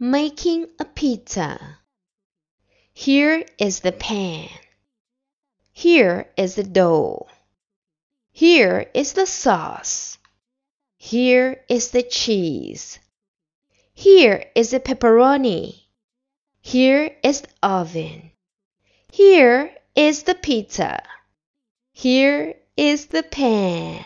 Making a pizza. Here is the pan. Here is the dough. Here is the sauce. Here is the cheese. Here is the pepperoni. Here is the oven. Here is the pizza. Here is the pan.